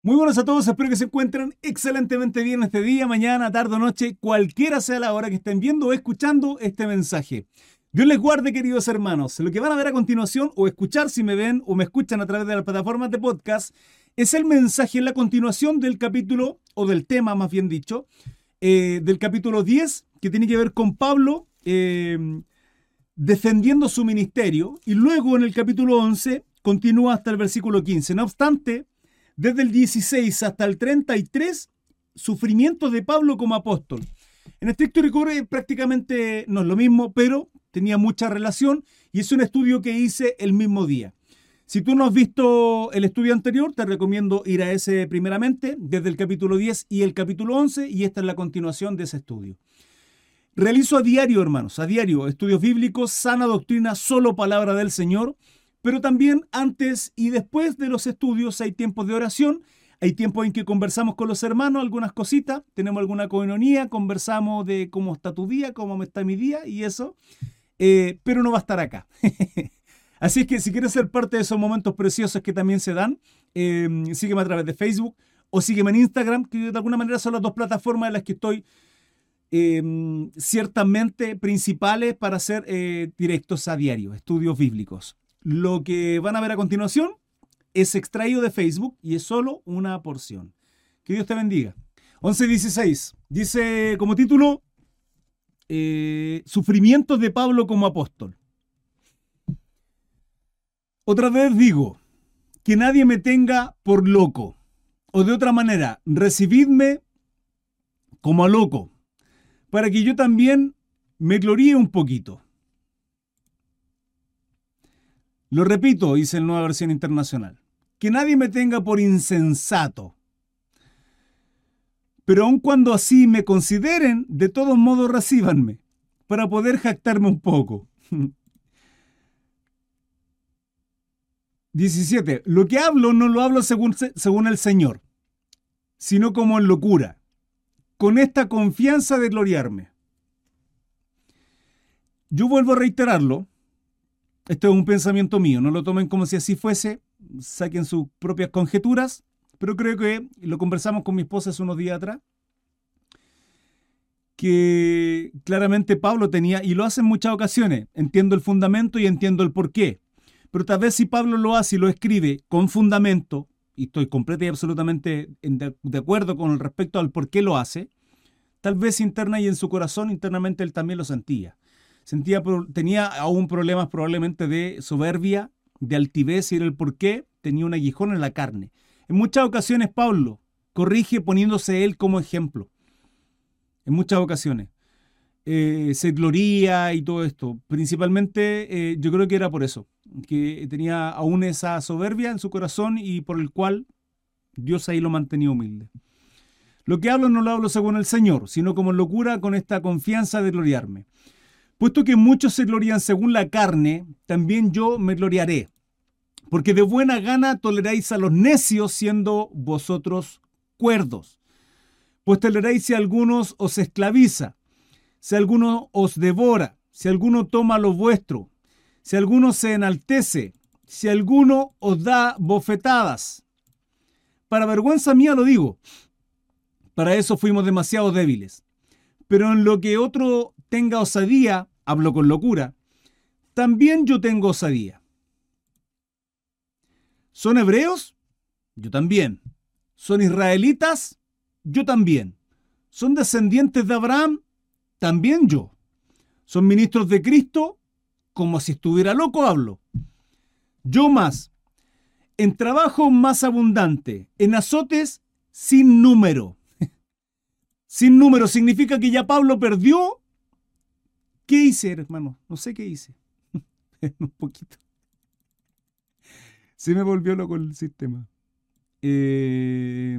Muy buenos a todos, espero que se encuentren excelentemente bien este día, mañana, tarde o noche, cualquiera sea la hora que estén viendo o escuchando este mensaje. Dios les guarde, queridos hermanos. Lo que van a ver a continuación o escuchar si me ven o me escuchan a través de las plataformas de podcast es el mensaje en la continuación del capítulo, o del tema más bien dicho, eh, del capítulo 10, que tiene que ver con Pablo eh, defendiendo su ministerio, y luego en el capítulo 11 continúa hasta el versículo 15. No obstante, desde el 16 hasta el 33, sufrimiento de Pablo como apóstol. En estricto rigor prácticamente no es lo mismo, pero tenía mucha relación y es un estudio que hice el mismo día. Si tú no has visto el estudio anterior, te recomiendo ir a ese primeramente, desde el capítulo 10 y el capítulo 11, y esta es la continuación de ese estudio. Realizo a diario, hermanos, a diario, estudios bíblicos, sana doctrina, solo palabra del Señor, pero también antes y después de los estudios hay tiempos de oración, hay tiempos en que conversamos con los hermanos algunas cositas, tenemos alguna coinonía, conversamos de cómo está tu día, cómo está mi día y eso, eh, pero no va a estar acá. Así es que si quieres ser parte de esos momentos preciosos que también se dan, eh, sígueme a través de Facebook o sígueme en Instagram, que de alguna manera son las dos plataformas en las que estoy eh, ciertamente principales para hacer directos a diario, estudios bíblicos. Lo que van a ver a continuación es extraído de Facebook y es solo una porción. Que Dios te bendiga. 11.16 dice como título eh, Sufrimientos de Pablo como apóstol. Otra vez digo, que nadie me tenga por loco. O de otra manera, recibidme como a loco, para que yo también me gloríe un poquito. Lo repito, dice el nueva versión internacional, que nadie me tenga por insensato. Pero aun cuando así me consideren, de todos modos recíbanme, para poder jactarme un poco. 17. Lo que hablo no lo hablo según, según el Señor, sino como en locura, con esta confianza de gloriarme. Yo vuelvo a reiterarlo, esto es un pensamiento mío, no lo tomen como si así fuese, saquen sus propias conjeturas, pero creo que lo conversamos con mi esposa hace unos días atrás, que claramente Pablo tenía, y lo hace en muchas ocasiones, entiendo el fundamento y entiendo el porqué, pero tal vez si Pablo lo hace y lo escribe con fundamento, y estoy completamente y absolutamente de acuerdo con respecto al por qué lo hace, tal vez interna y en su corazón internamente él también lo sentía sentía, tenía aún problemas probablemente de soberbia, de altivez y era el por qué tenía un aguijón en la carne. En muchas ocasiones Pablo corrige poniéndose él como ejemplo. En muchas ocasiones. Eh, se gloría y todo esto. Principalmente eh, yo creo que era por eso, que tenía aún esa soberbia en su corazón y por el cual Dios ahí lo mantenía humilde. Lo que hablo no lo hablo según el Señor, sino como locura con esta confianza de gloriarme. Puesto que muchos se glorían según la carne, también yo me gloriaré. Porque de buena gana toleráis a los necios siendo vosotros cuerdos. Pues toleráis si algunos os esclaviza, si alguno os devora, si alguno toma lo vuestro, si alguno se enaltece, si alguno os da bofetadas. Para vergüenza mía lo digo, para eso fuimos demasiado débiles. Pero en lo que otro tenga osadía, hablo con locura, también yo tengo osadía. ¿Son hebreos? Yo también. ¿Son israelitas? Yo también. ¿Son descendientes de Abraham? También yo. ¿Son ministros de Cristo? Como si estuviera loco hablo. Yo más. En trabajo más abundante, en azotes sin número. sin número significa que ya Pablo perdió ¿Qué hice, hermano? No sé qué hice. Un poquito. Se me volvió loco el sistema. Eh,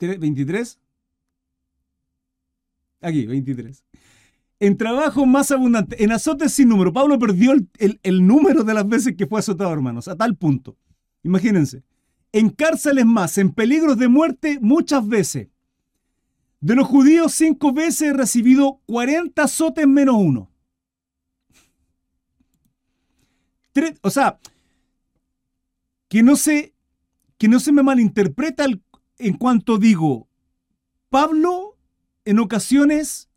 ¿23? Aquí, 23. En trabajo más abundante, en azotes sin número. Pablo perdió el, el número de las veces que fue azotado, hermanos, a tal punto. Imagínense en cárceles más, en peligros de muerte muchas veces. De los judíos cinco veces he recibido 40 azotes menos uno. o sea, que no se, que no se me malinterpreta en cuanto digo, Pablo en ocasiones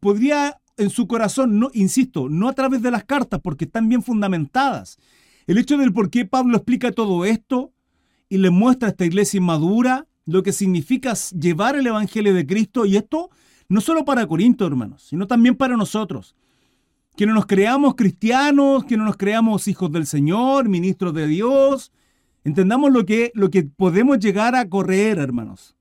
podría en su corazón, no, insisto, no a través de las cartas, porque están bien fundamentadas. El hecho del por qué Pablo explica todo esto y le muestra a esta iglesia inmadura lo que significa llevar el Evangelio de Cristo, y esto no solo para Corinto, hermanos, sino también para nosotros. Que no nos creamos cristianos, que no nos creamos hijos del Señor, ministros de Dios. Entendamos lo que, lo que podemos llegar a correr, hermanos.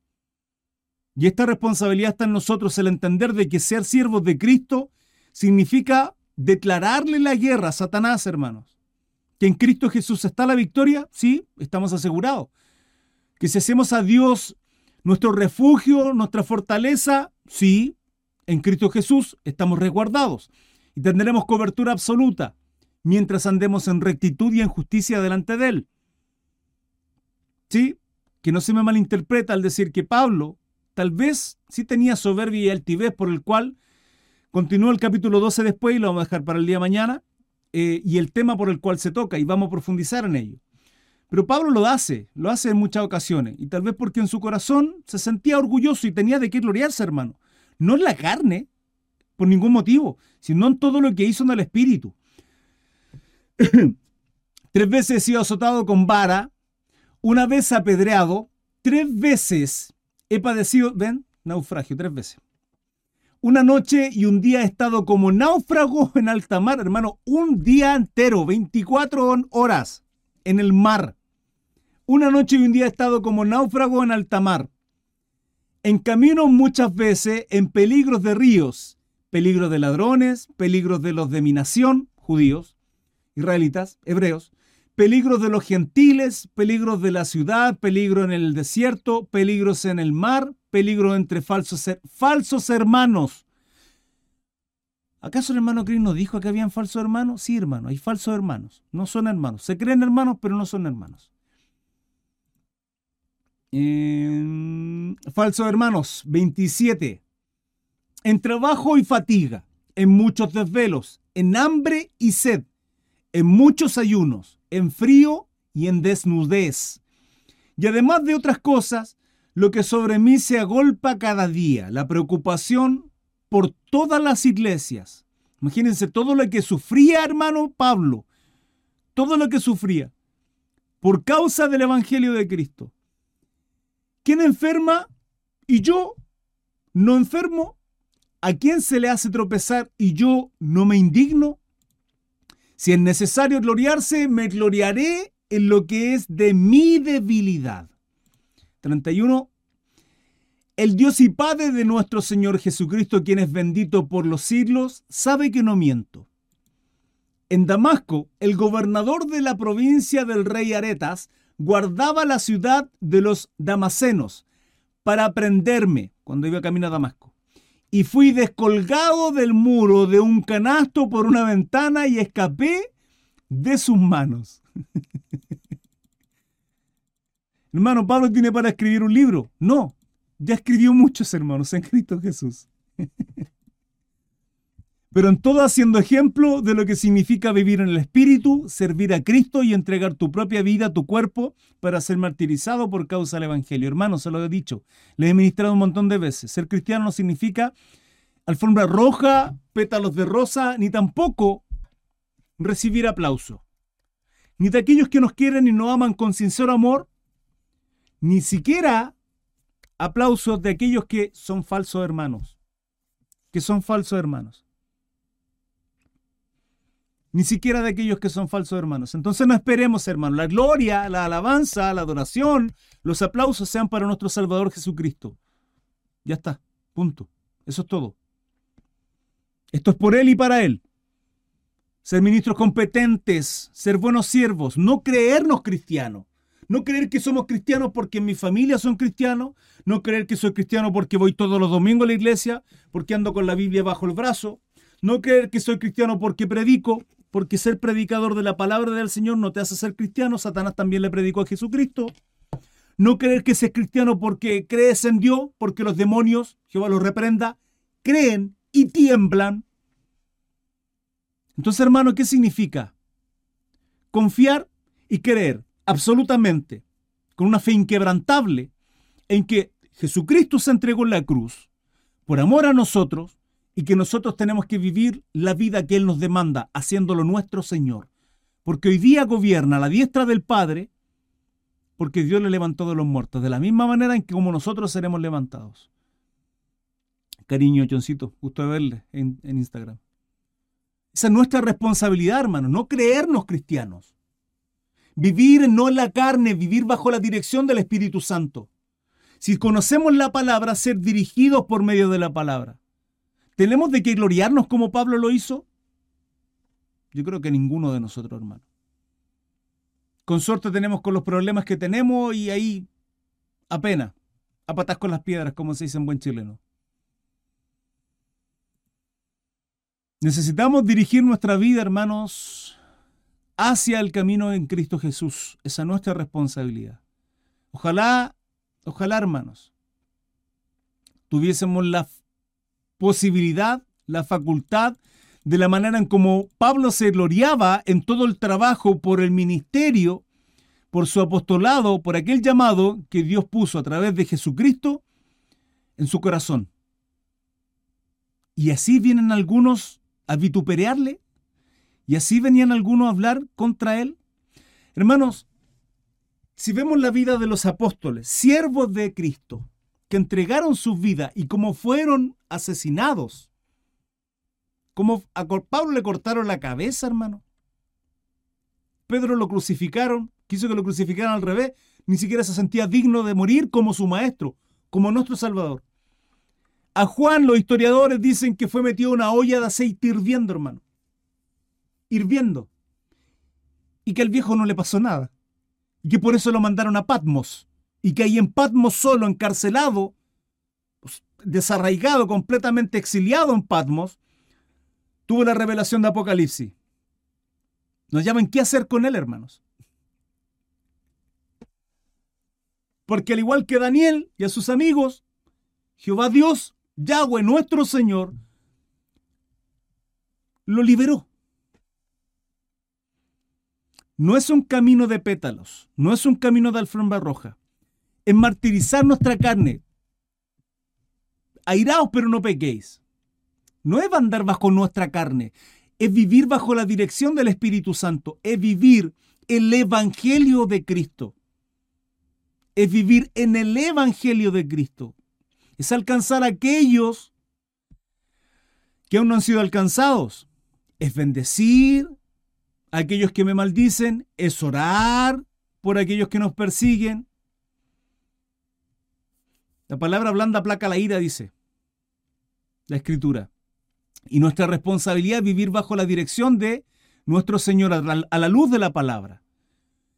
Y esta responsabilidad está en nosotros, el entender de que ser siervos de Cristo significa declararle la guerra a Satanás, hermanos. Que en Cristo Jesús está la victoria, sí, estamos asegurados. Que si hacemos a Dios nuestro refugio, nuestra fortaleza, sí, en Cristo Jesús estamos resguardados y tendremos cobertura absoluta mientras andemos en rectitud y en justicia delante de Él. Sí, que no se me malinterpreta al decir que Pablo tal vez sí tenía soberbia y altivez por el cual continúa el capítulo 12 después y lo vamos a dejar para el día de mañana, eh, y el tema por el cual se toca y vamos a profundizar en ello. Pero Pablo lo hace, lo hace en muchas ocasiones, y tal vez porque en su corazón se sentía orgulloso y tenía de qué gloriarse, hermano. No en la carne, por ningún motivo, sino en todo lo que hizo en el espíritu. tres veces he sido azotado con vara, una vez apedreado, tres veces he padecido, ven, naufragio, tres veces. Una noche y un día he estado como náufrago en alta mar, hermano, un día entero, 24 horas en el mar. Una noche y un día he estado como náufrago en alta mar. En camino muchas veces en peligros de ríos, peligros de ladrones, peligros de los de mi nación, judíos, israelitas, hebreos, peligros de los gentiles, peligros de la ciudad, peligro en el desierto, peligros en el mar, peligro entre falsos, falsos hermanos. ¿Acaso el hermano Cris nos dijo que habían falsos hermanos? Sí, hermano, hay falsos hermanos. No son hermanos. Se creen hermanos, pero no son hermanos. falsos hermanos, 27. En trabajo y fatiga, en muchos desvelos, en hambre y sed, en muchos ayunos, en frío y en desnudez. Y además de otras cosas, lo que sobre mí se agolpa cada día, la preocupación por todas las iglesias. Imagínense todo lo que sufría, hermano Pablo, todo lo que sufría por causa del Evangelio de Cristo. ¿Quién enferma? Y yo no enfermo. ¿A quién se le hace tropezar y yo no me indigno? Si es necesario gloriarse, me gloriaré en lo que es de mi debilidad. 31. El Dios y Padre de nuestro Señor Jesucristo, quien es bendito por los siglos, sabe que no miento. En Damasco, el gobernador de la provincia del rey Aretas guardaba la ciudad de los damasenos para prenderme cuando iba camino a Damasco. Y fui descolgado del muro de un canasto por una ventana y escapé de sus manos. Hermano, Pablo tiene para escribir un libro. No, ya escribió muchos hermanos en Cristo Jesús. Pero en todo haciendo ejemplo de lo que significa vivir en el Espíritu, servir a Cristo y entregar tu propia vida, tu cuerpo, para ser martirizado por causa del Evangelio. Hermano, se lo he dicho, le he ministrado un montón de veces. Ser cristiano no significa alfombra roja, pétalos de rosa, ni tampoco recibir aplauso. Ni de aquellos que nos quieren y nos aman con sincero amor, ni siquiera aplausos de aquellos que son falsos hermanos. Que son falsos hermanos ni siquiera de aquellos que son falsos hermanos. Entonces no esperemos, hermanos, la gloria, la alabanza, la adoración, los aplausos sean para nuestro Salvador Jesucristo. Ya está, punto. Eso es todo. Esto es por Él y para Él. Ser ministros competentes, ser buenos siervos, no creernos cristianos. No creer que somos cristianos porque en mi familia son cristianos, no creer que soy cristiano porque voy todos los domingos a la iglesia, porque ando con la Biblia bajo el brazo, no creer que soy cristiano porque predico, porque ser predicador de la palabra del Señor no te hace ser cristiano. Satanás también le predicó a Jesucristo. No creer que seas cristiano porque crees en Dios, porque los demonios, Jehová los reprenda, creen y tiemblan. Entonces, hermano, ¿qué significa? confiar y creer absolutamente, con una fe inquebrantable, en que Jesucristo se entregó en la cruz por amor a nosotros y que nosotros tenemos que vivir la vida que Él nos demanda, haciéndolo nuestro Señor. Porque hoy día gobierna la diestra del Padre, porque Dios le levantó de los muertos, de la misma manera en que como nosotros seremos levantados. Cariño, Johncito, gusto de verle en, en Instagram. Esa es nuestra responsabilidad, hermano, no creernos cristianos. Vivir no en la carne, vivir bajo la dirección del Espíritu Santo. Si conocemos la palabra, ser dirigidos por medio de la palabra. ¿Tenemos de qué gloriarnos como Pablo lo hizo? Yo creo que ninguno de nosotros, hermano. Con suerte tenemos con los problemas que tenemos y ahí apenas, a patas con las piedras, como se dice en buen chileno. Necesitamos dirigir nuestra vida, hermanos, hacia el camino en Cristo Jesús. Esa es nuestra responsabilidad. Ojalá, ojalá, hermanos, tuviésemos la posibilidad, la facultad, de la manera en como Pablo se gloriaba en todo el trabajo por el ministerio, por su apostolado, por aquel llamado que Dios puso a través de Jesucristo en su corazón. Y así vienen algunos a vituperearle, y así venían algunos a hablar contra él. Hermanos, si vemos la vida de los apóstoles, siervos de Cristo, que entregaron sus vidas y como fueron asesinados. Como a Pablo le cortaron la cabeza, hermano. Pedro lo crucificaron, quiso que lo crucificaran al revés, ni siquiera se sentía digno de morir como su maestro, como nuestro Salvador. A Juan los historiadores dicen que fue metido en una olla de aceite hirviendo, hermano. Hirviendo. Y que al viejo no le pasó nada. Y que por eso lo mandaron a Patmos y que ahí en Patmos solo, encarcelado, pues, desarraigado, completamente exiliado en Patmos, tuvo la revelación de Apocalipsis. Nos llaman qué hacer con él, hermanos. Porque al igual que Daniel y a sus amigos, Jehová Dios, Yahweh, nuestro Señor, lo liberó. No es un camino de pétalos, no es un camino de alfombra roja en martirizar nuestra carne. Airaos, pero no pequéis. No es andar bajo nuestra carne, es vivir bajo la dirección del Espíritu Santo, es vivir el Evangelio de Cristo. Es vivir en el Evangelio de Cristo. Es alcanzar a aquellos que aún no han sido alcanzados. Es bendecir a aquellos que me maldicen, es orar por aquellos que nos persiguen, la palabra blanda placa la ira, dice la escritura. Y nuestra responsabilidad es vivir bajo la dirección de nuestro Señor a la luz de la palabra,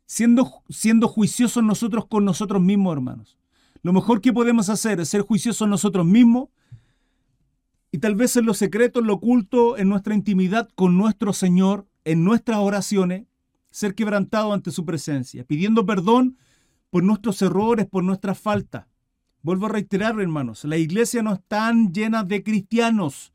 siendo, siendo juiciosos nosotros con nosotros mismos, hermanos. Lo mejor que podemos hacer es ser juiciosos nosotros mismos y tal vez en lo secreto, en lo oculto, en nuestra intimidad con nuestro Señor, en nuestras oraciones, ser quebrantado ante su presencia, pidiendo perdón por nuestros errores, por nuestras faltas Vuelvo a reiterar, hermanos, la iglesia no está llena de cristianos.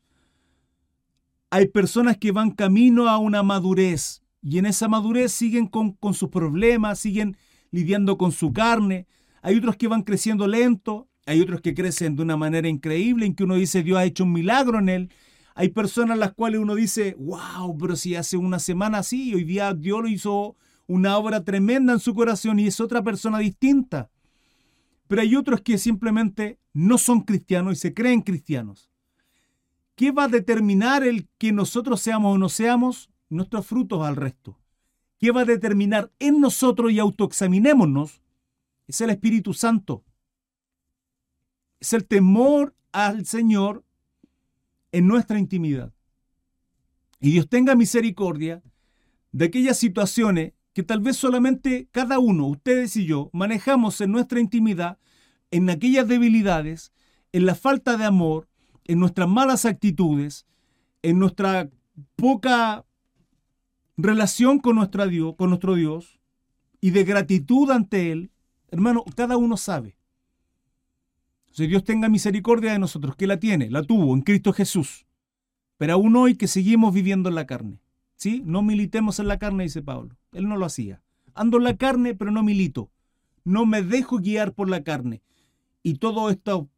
Hay personas que van camino a una madurez y en esa madurez siguen con, con sus problemas, siguen lidiando con su carne. Hay otros que van creciendo lento, hay otros que crecen de una manera increíble en que uno dice Dios ha hecho un milagro en él. Hay personas las cuales uno dice, wow, pero si hace una semana así, hoy día Dios lo hizo una obra tremenda en su corazón y es otra persona distinta. Pero hay otros que simplemente no son cristianos y se creen cristianos. ¿Qué va a determinar el que nosotros seamos o no seamos? Nuestros frutos al resto. ¿Qué va a determinar en nosotros y autoexaminémonos? Es el Espíritu Santo. Es el temor al Señor en nuestra intimidad. Y Dios tenga misericordia de aquellas situaciones que tal vez solamente cada uno, ustedes y yo, manejamos en nuestra intimidad, en aquellas debilidades, en la falta de amor, en nuestras malas actitudes, en nuestra poca relación con, nuestra Dios, con nuestro Dios y de gratitud ante Él, hermano, cada uno sabe. Si Dios tenga misericordia de nosotros, que la tiene, la tuvo en Cristo Jesús. Pero aún hoy que seguimos viviendo en la carne. ¿sí? No militemos en la carne, dice Pablo Él no lo hacía. Ando en la carne, pero no milito. No me dejo guiar por la carne. Y todo esto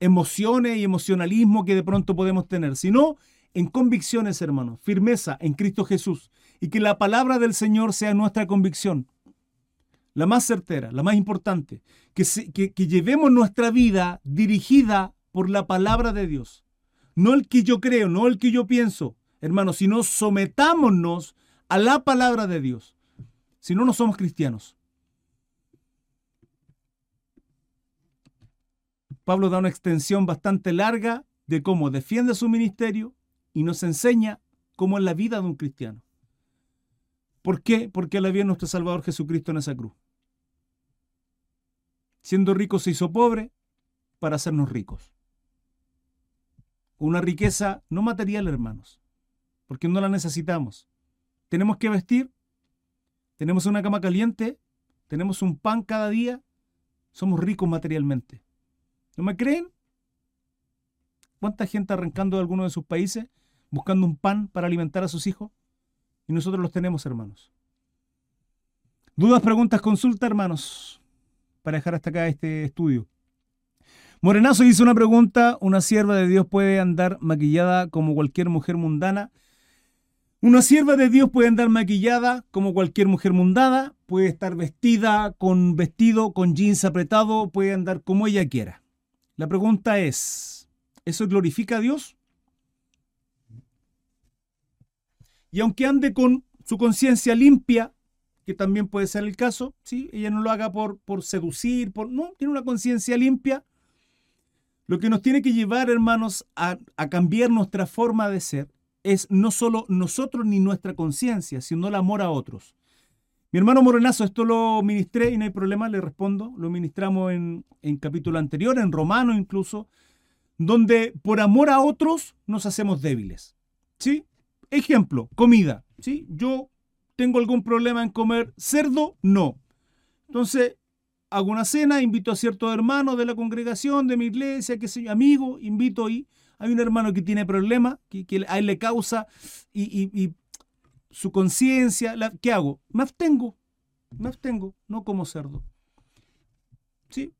emociones y emocionalismo que de pronto podemos tener, sino en convicciones, hermanos, firmeza en Cristo Jesús y que la palabra del Señor sea nuestra convicción, la más certera, la más importante, que, que, llevemos nuestra vida dirigida por la palabra de Dios, no el que yo creo, no el que yo pienso, hermanos, sino sometámonos a la palabra de Dios, si no, no somos cristianos. Pablo da una extensión bastante larga de cómo defiende su ministerio y nos enseña cómo es la vida de un cristiano. ¿Por qué? Porque la vio nuestro Salvador Jesucristo en esa cruz. Siendo rico se hizo pobre para hacernos ricos. Una riqueza no material, hermanos, porque no la necesitamos. Tenemos que vestir, tenemos una cama caliente, tenemos un pan cada día, somos ricos materialmente. ¿No me creen? ¿Cuánta gente arrancando de alguno de sus países buscando un pan para alimentar a sus hijos? Y nosotros los tenemos, hermanos. Dudas, preguntas, consulta, hermanos, para dejar hasta acá este estudio. Morenazo hizo una pregunta, ¿una sierva de Dios puede andar maquillada como cualquier mujer mundana? Una sierva de Dios puede andar maquillada como cualquier mujer mundana, puede estar vestida con vestido, con jeans apretado, puede andar como ella quiera. La pregunta es, ¿eso glorifica a Dios? Y aunque ande con su conciencia limpia, que también puede ser el caso, ¿sí? ella no lo haga por, por seducir, por, no, tiene una conciencia limpia. Lo que nos tiene que llevar, hermanos, a, a cambiar nuestra forma de ser es no solo nosotros ni nuestra conciencia, sino el amor a otros. Mi hermano Morenazo, esto lo ministré y no hay problema, le respondo. Lo ministramos en, en capítulo anterior, en Romano incluso, donde por amor a otros nos hacemos débiles. ¿Sí? Ejemplo, comida. ¿Sí? Yo tengo algún problema en comer cerdo, no. Entonces, hago una cena, invito a ciertos hermanos de la congregación, de mi iglesia, que soy amigo, invito y hay un hermano que tiene problemas, que, a él le causa y, y su conciencia, ¿qué hago? Me abstengo, me abstengo, no como cerdo. ¿Sí?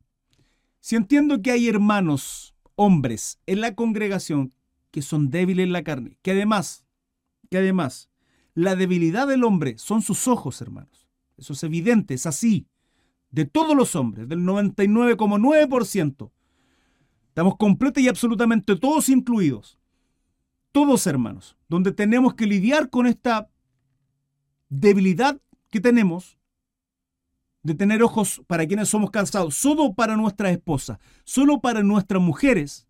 Si entiendo que hay hermanos, hombres, en la congregación que son débiles en la carne, que además, que además, la debilidad del hombre son sus ojos, hermanos. Eso es evidente, es así. De todos los hombres, del 99,9%. Estamos completos y absolutamente todos incluidos. Todos hermanos, donde tenemos que lidiar con esta debilidad que tenemos de tener ojos para quienes somos casados, solo para nuestras esposas, solo para nuestras mujeres.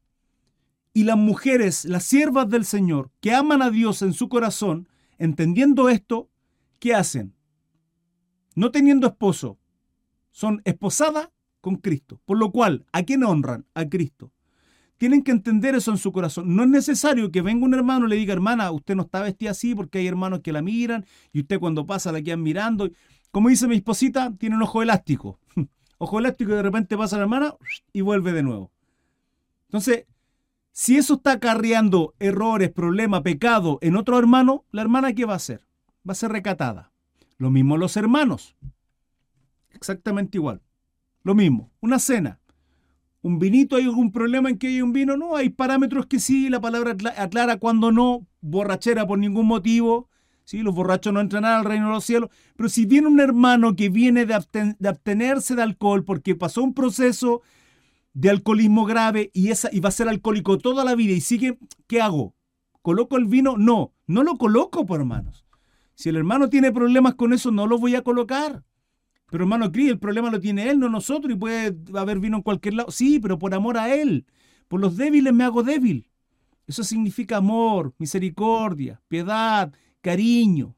Y las mujeres, las siervas del Señor, que aman a Dios en su corazón, entendiendo esto, ¿qué hacen? No teniendo esposo, son esposadas con Cristo. Por lo cual, ¿a quién honran? A Cristo. Tienen que entender eso en su corazón. No es necesario que venga un hermano y le diga, hermana, usted no está vestida así porque hay hermanos que la miran y usted cuando pasa la quedan mirando. Como dice mi esposita, tiene un ojo elástico. ojo elástico y de repente pasa la hermana y vuelve de nuevo. Entonces, si eso está acarreando errores, problemas, pecado en otro hermano, la hermana ¿qué va a hacer? Va a ser recatada. Lo mismo los hermanos. Exactamente igual. Lo mismo. Una cena un vinito, ¿hay algún problema en que haya un vino? No, hay parámetros que sí, la palabra aclara cuando no, borrachera por ningún motivo, ¿sí? los borrachos no entran al reino de los cielos, pero si viene un hermano que viene de, abstenerse de alcohol porque pasó un proceso de alcoholismo grave y, esa, y va a ser alcohólico toda la vida y sigue, ¿qué hago? ¿Coloco el vino? No, no lo coloco, por hermanos. Si el hermano tiene problemas con eso, no lo voy a colocar. Pero hermano Cris, el problema lo tiene él, no nosotros, y puede haber vino en cualquier lado. Sí, pero por amor a él. Por los débiles me hago débil. Eso significa amor, misericordia, piedad, cariño.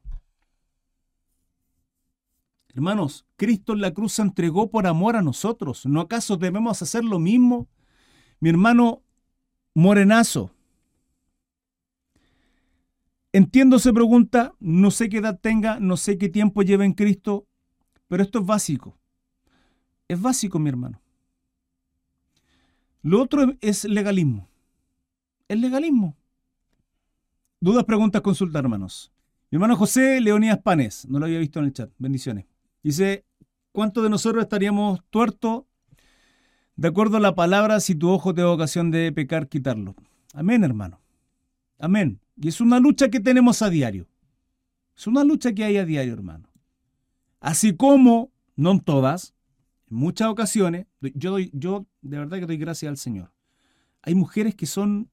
Hermanos, Cristo en la cruz se entregó por amor a nosotros. ¿No acaso debemos hacer lo mismo? Mi hermano Morenazo. Entiendo, se pregunta, no sé qué edad tenga, no sé qué tiempo lleva en Cristo, pero esto es básico. Es básico, mi hermano. Lo otro es legalismo. El legalismo. Dudas, preguntas, consulta, hermanos. Mi hermano José Leonidas Panes, no lo había visto en el chat, bendiciones. Dice, ¿cuántos de nosotros estaríamos tuertos de acuerdo a la palabra si tu ojo te da ocasión de pecar, quitarlo? Amén, hermano. Amén. Y es una lucha que tenemos a diario. Es una lucha que hay a diario, hermano. Así como, no en todas, en muchas ocasiones, yo, doy, yo de verdad que doy gracias al Señor. Hay mujeres que son,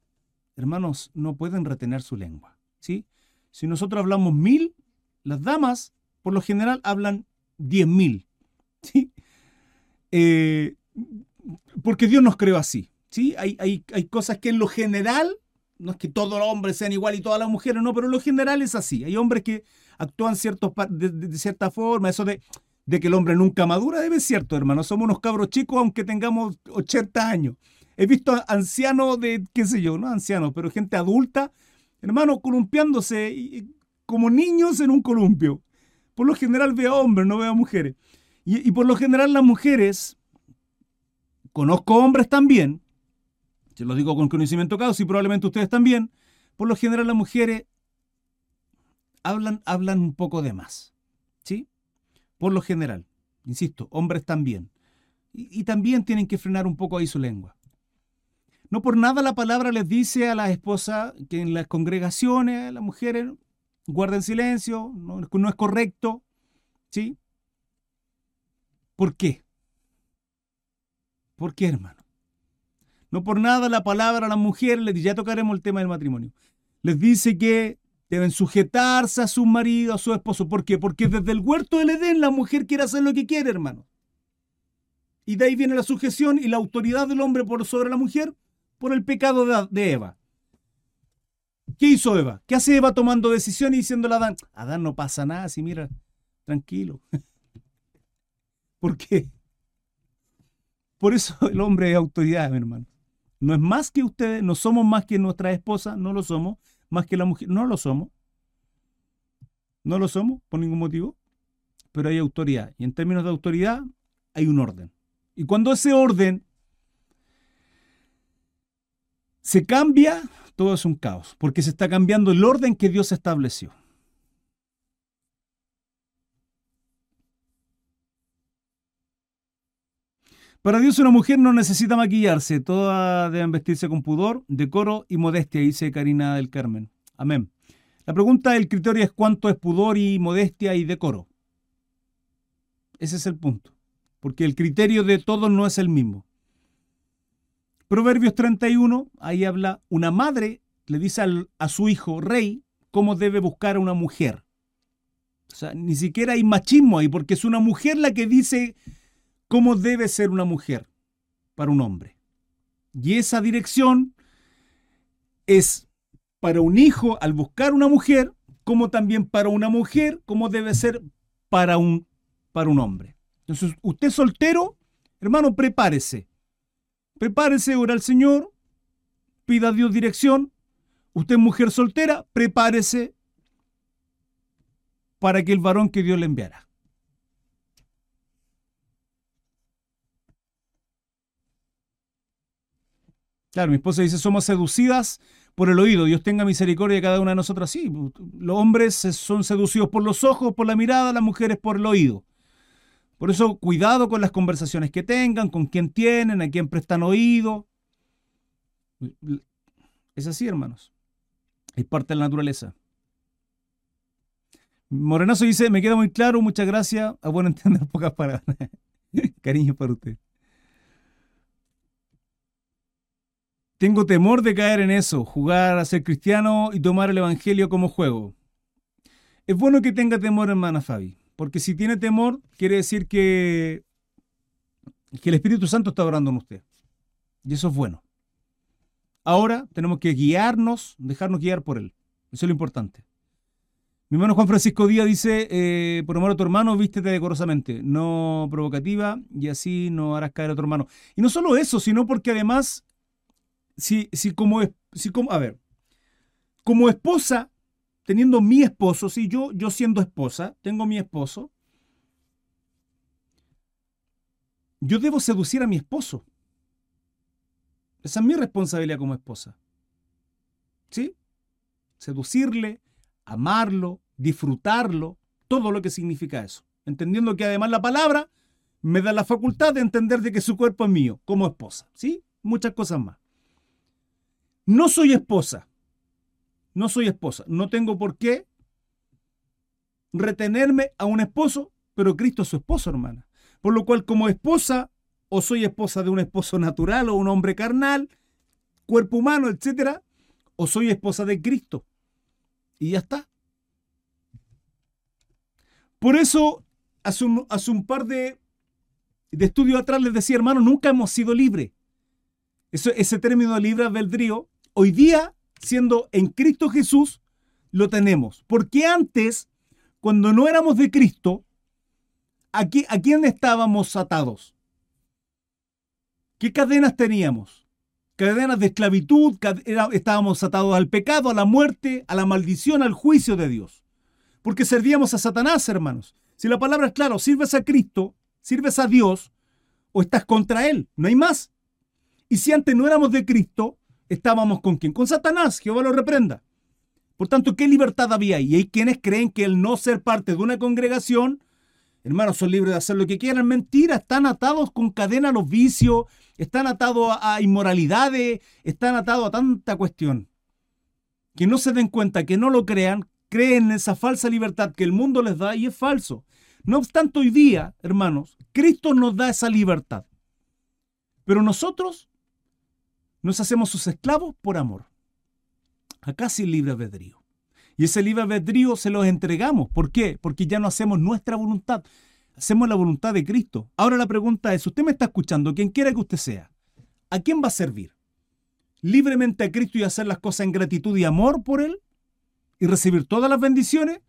hermanos, no pueden retener su lengua. ¿sí? Si nosotros hablamos mil, las damas, por lo general, hablan diez mil. ¿sí? Eh, porque Dios nos creó así. ¿sí? Hay, hay, hay cosas que en lo general no es que todos los hombres sean igual y todas las mujeres, no, pero en lo general es así. Hay hombres que actúan ciertos, de, cierta forma, eso de, de, que el hombre nunca madura, debe ser cierto, hermano. Somos unos cabros chicos aunque tengamos 80 años. He visto ancianos de, qué sé yo, no ancianos, pero gente adulta, hermano, columpiándose como niños en un columpio. Por lo general veo hombres, no veo mujeres. Y, y por lo general las mujeres, conozco hombres también, se lo digo con conocimiento causa y probablemente ustedes también, por lo general las mujeres hablan, hablan un poco de más. ¿Sí? Por lo general. Insisto, hombres también. Y, y, también tienen que frenar un poco ahí su lengua. No por nada la palabra les dice a las esposas que en las congregaciones las mujeres guarden silencio, no, no es correcto. ¿Sí? ¿Por qué? ¿Por qué, hermano? No por nada la palabra a las mujeres, ya tocaremos el tema del matrimonio, les dice que deben sujetarse a su marido, a su esposo. ¿Por qué? Porque desde el huerto del Edén la mujer quiere hacer lo que quiere, hermano. Y de ahí viene la sujeción y la autoridad del hombre por sobre la mujer por el pecado de Eva. ¿Qué hizo Eva? ¿Qué hace Eva tomando decisiones y diciéndole a Adán? Adán no pasa nada, si mira, tranquilo. ¿Por qué? Por eso el hombre es autoridad, mi hermano. No es más que ustedes, no somos más que nuestra esposa, no lo somos, más que la mujer, no lo somos. No lo somos por ningún motivo, pero hay autoridad. Y en términos de autoridad, hay un orden. Y cuando ese orden se cambia, todo es un caos, porque se está cambiando el orden que Dios estableció. Para Dios una mujer no necesita maquillarse, todas deben vestirse con pudor, decoro y modestia, dice Karina del Carmen. Amén. La pregunta del criterio es cuánto es pudor y modestia y decoro. Ese es el punto, porque el criterio de todos no es el mismo. Proverbios 31, ahí habla, una madre le dice a su hijo rey cómo debe buscar a una mujer. O sea, ni siquiera hay machismo ahí, porque es una mujer la que dice cómo debe ser una mujer para un hombre. Y esa dirección es para un hijo al buscar una mujer, como también para una mujer, como debe ser para un, para un hombre. Entonces, usted soltero, hermano, prepárese. Prepárese, ora al Señor, pida a Dios dirección. Usted mujer soltera, prepárese para que el varón que Dios le enviará. Claro, mi esposa dice, somos seducidas por el oído. Dios tenga misericordia de cada una de nosotras. Sí, los hombres son seducidos por los ojos, por la mirada, las mujeres por el oído. Por eso, cuidado con las conversaciones que tengan, con quién tienen, a quién prestan oído. Es así, hermanos. Es parte de la naturaleza. Morenazo dice, me queda muy claro, muchas gracias. A bueno entender pocas palabras. Cariño para usted. Tengo temor de caer en eso, jugar a ser cristiano y tomar el Evangelio como juego. Es bueno que tenga temor, hermana Fabi, porque si tiene temor, quiere decir que, el Espíritu Santo está orando en usted. Y eso es bueno. Ahora tenemos que guiarnos, dejarnos guiar por Él. Eso es lo importante. Mi hermano Juan Francisco Díaz dice, eh, por amor a tu hermano, vístete decorosamente, no provocativa, y así no harás caer a tu hermano. Y no solo eso, sino porque además si, si como, si como, a ver, como esposa, teniendo mi esposo, si yo, yo siendo esposa, tengo mi esposo, yo debo seducir a mi esposo. Esa es mi responsabilidad como esposa. ¿Sí? Seducirle, amarlo, disfrutarlo, todo lo que significa eso. Entendiendo que además la palabra me da la facultad de entender de que su cuerpo es mío como esposa, ¿sí? Muchas cosas más. No soy esposa. No soy esposa. No tengo por qué retenerme a un esposo, pero Cristo es su esposo, hermana. Por lo cual, como esposa, o soy esposa de un esposo natural o un hombre carnal, cuerpo humano, etcétera, o soy esposa de Cristo. Y ya está. Por eso, hace un, hace un par de, de estudios atrás les decía, hermano, nunca hemos sido libres. Ese término libre albedrío, hoy día, siendo en Cristo Jesús, lo tenemos. Porque antes, cuando no éramos de Cristo, ¿a, quién estábamos atados? ¿Qué cadenas teníamos? Cadenas de esclavitud, estábamos atados al pecado, a la muerte, a la maldición, al juicio de Dios. Porque servíamos a Satanás, hermanos. Si la palabra es clara, sirves a Cristo, sirves a Dios, o estás contra Él, no hay más. Y si antes no éramos de Cristo, estábamos con quién? Con Satanás, Jehová lo reprenda. Por tanto, ¿qué libertad había? Y hay quienes creen que el no ser parte de una congregación, hermanos, son libres de hacer lo que quieran. Mentira, están atados con cadena a los vicios, están atados a, inmoralidades, están atados a tanta cuestión. Que no se den cuenta, que no lo crean, creen en esa falsa libertad que el mundo les da y es falso. No obstante, hoy día, hermanos, Cristo nos da esa libertad. Pero nosotros nos hacemos sus esclavos por amor. Acá sí libre albedrío. Y ese libre albedrío se los entregamos. ¿Por qué? Porque ya no hacemos nuestra voluntad, hacemos la voluntad de Cristo. Ahora la pregunta es, usted me está escuchando, quien quiera que usted sea, ¿a quién va a servir? ¿Libremente a Cristo y hacer las cosas en gratitud y amor por Él? ¿Y recibir todas las bendiciones?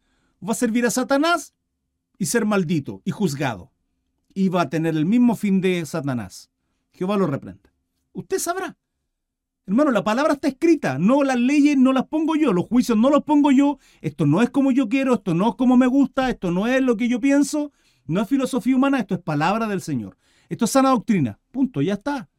¿O va a servir a Satanás y ser maldito y juzgado? Y va a tener el mismo fin de Satanás. Jehová lo reprenda. Usted sabrá. Hermano, la palabra está escrita, no las leyes no las pongo yo, los juicios no los pongo yo, esto no es como yo quiero, esto no es como me gusta, esto no es lo que yo pienso, no es filosofía humana, esto es palabra del Señor. Esto es sana doctrina, punto, ya está.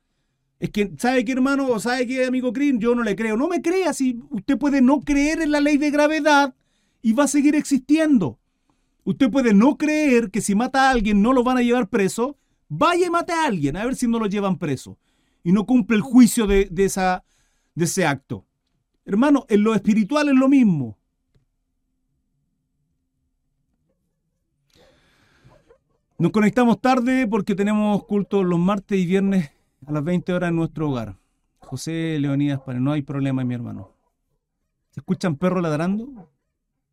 Es que, ¿sabe qué, hermano? ¿O sabe qué, amigo Crin? Yo no le creo. No me crea si usted puede no creer en la ley de gravedad y va a seguir existiendo. Usted puede no creer que si mata a alguien no lo van a llevar preso. Vaya y mate a alguien, a ver si no lo llevan preso y no cumple el juicio de, esa, de ese acto. Hermano, en lo espiritual es lo mismo. Nos conectamos tarde porque tenemos culto los martes y viernes a las 20 horas en nuestro hogar. José Leonidas para no hay problema, mi hermano. ¿Se escuchan perros ladrando?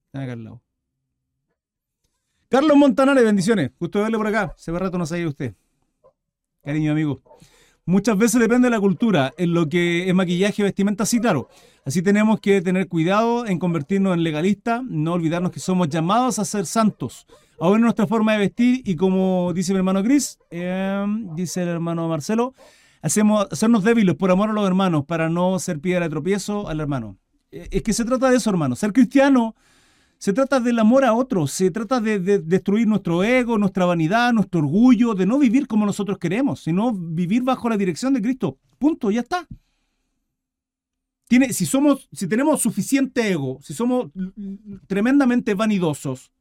Están acá al lado. Carlos Montanare, bendiciones. Gusto verle por acá. Se ve rato no sabía usted. Cariño, amigo. Muchas veces depende de la cultura. En lo que es maquillaje, vestimenta, sí, claro. Así tenemos que tener cuidado en convertirnos en legalistas, no olvidarnos que somos llamados a ser santos. Ahora nuestra forma de vestir y como dice mi hermano Chris, em, dice el hermano Marcelo, hacemos hacernos débiles por amor a los hermanos para no ser piedra de tropiezo al hermano. E, es que se trata de eso, hermano. Ser cristiano se trata del amor a otros, se trata de, destruir nuestro ego, nuestra vanidad, nuestro orgullo, de no vivir como nosotros queremos, sino vivir bajo la dirección de Cristo. Punto, ya está. Tiene, si, somos, si tenemos suficiente ego, si somos tremendamente vanidosos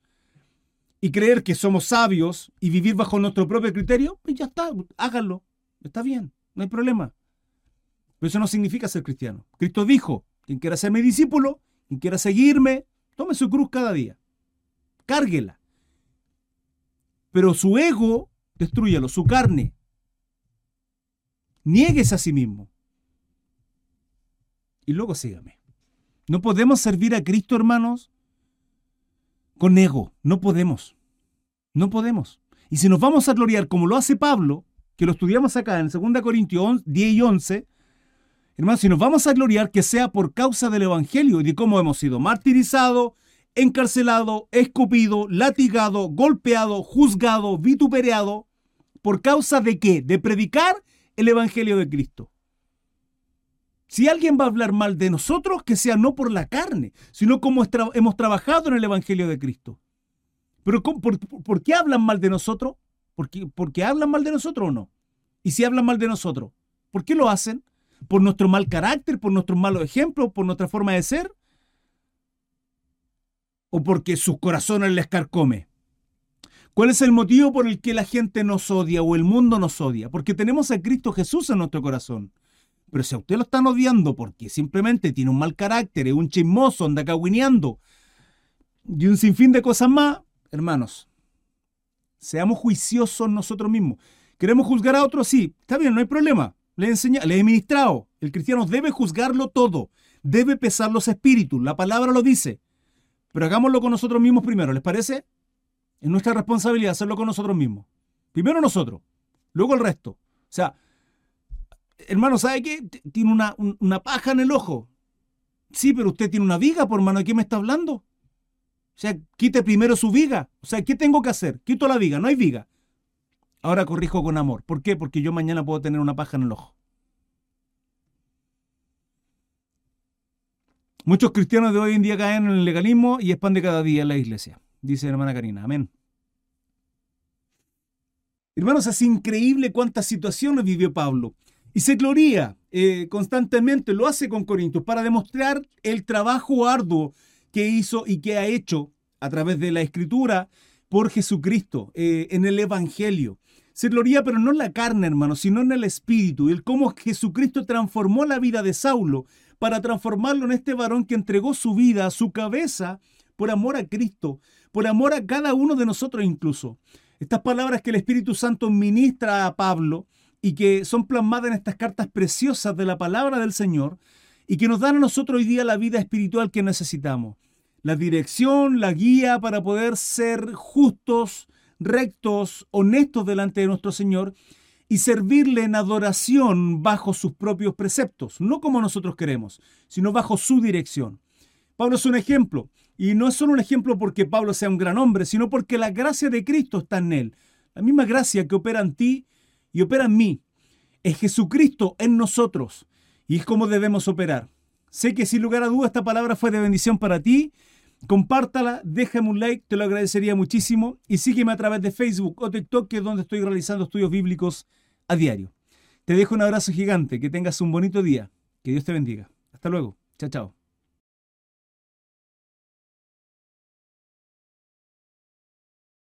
y creer que somos sabios y vivir bajo nuestro propio criterio, pues ya está, háganlo, está bien, no hay problema. Pero eso no significa ser cristiano. Cristo dijo, quien quiera ser mi discípulo, quien quiera seguirme, Tome su cruz cada día. Cárguela. Pero su ego, destruyalo, su carne. Niéguese a sí mismo. Y luego sígame. No podemos servir a Cristo, hermanos, con ego. No podemos. No podemos. Y si nos vamos a gloriar como lo hace Pablo, que lo estudiamos acá en 2 Corintios 10 y 11, Hermanos, si nos vamos a gloriar, que sea por causa del Evangelio y de cómo hemos sido martirizados, encarcelados, escupido, latigado, golpeado, juzgado, vituperado. ¿Por causa de qué? De predicar el Evangelio de Cristo. Si alguien va a hablar mal de nosotros, que sea no por la carne, sino como hemos trabajado en el Evangelio de Cristo. Pero por, qué hablan mal de nosotros? ¿Por ¿Por qué hablan mal de nosotros o no? Y si hablan mal de nosotros, ¿por qué lo hacen? Por nuestro mal carácter, por nuestros malos ejemplos, por nuestra forma de ser. o porque sus corazones les carcome? ¿Cuál es el motivo por el que la gente nos odia o el mundo nos odia? Porque tenemos a Cristo Jesús en nuestro corazón. Pero si a usted lo están odiando porque simplemente tiene un mal carácter, es un chismoso, anda cagüineando y un sinfín de cosas más, hermanos, seamos juiciosos nosotros mismos. ¿Queremos juzgar a otros? Sí, está bien, no hay problema. Le he enseñado, le he ministrado. El cristiano debe juzgarlo todo, debe pesar los espíritus, la palabra lo dice. Pero hagámoslo con nosotros mismos primero, ¿les parece? Es nuestra responsabilidad hacerlo con nosotros mismos. Primero nosotros, luego el resto. O sea, hermano, ¿sabe qué? Tiene una, una paja en el ojo. Sí, pero usted tiene una viga, por hermano, ¿de qué me está hablando? O sea, quite primero su viga. O sea, ¿qué tengo que hacer? Quito la viga, no hay viga. Ahora corrijo con amor. ¿Por qué? Porque yo mañana puedo tener una paja en el ojo. Muchos cristianos de hoy en día caen en el legalismo y es pan de cada día en la iglesia dice hermana Karina. Amén. Hermanos, es increíble cuántas situaciones vivió Pablo. Y se gloría eh, constantemente, lo hace con Corintios, para demostrar el trabajo arduo que hizo y que ha hecho a través de la escritura por Jesucristo eh, en el Evangelio. Se gloría, pero no en la carne, hermanos, sino en el Espíritu. Y el cómo Jesucristo transformó la vida de Saulo para transformarlo en este varón que entregó su vida, su cabeza, por amor a Cristo, por amor a cada uno de nosotros incluso. Estas palabras que el Espíritu Santo ministra a Pablo y que son plasmadas en estas cartas preciosas de la palabra del Señor y que nos dan a nosotros hoy día la vida espiritual que necesitamos. La dirección, la guía para poder ser justos, rectos, honestos delante de nuestro Señor y servirle en adoración bajo sus propios preceptos, no como nosotros queremos, sino bajo su dirección. Pablo es un ejemplo. Y no es solo un ejemplo porque Pablo sea un gran hombre, sino porque la gracia de Cristo está en él. La misma gracia que opera en ti y opera en mí. Es Jesucristo en nosotros. Y es como debemos operar. Sé que sin lugar a duda esta palabra fue de bendición para ti. Compártala, déjame un like, te lo agradecería muchísimo. Y sígueme a través de Facebook o TikTok, que es donde estoy realizando estudios bíblicos a diario. Te dejo un abrazo gigante, que tengas un bonito día. Que Dios te bendiga. Hasta luego. Chao, chao.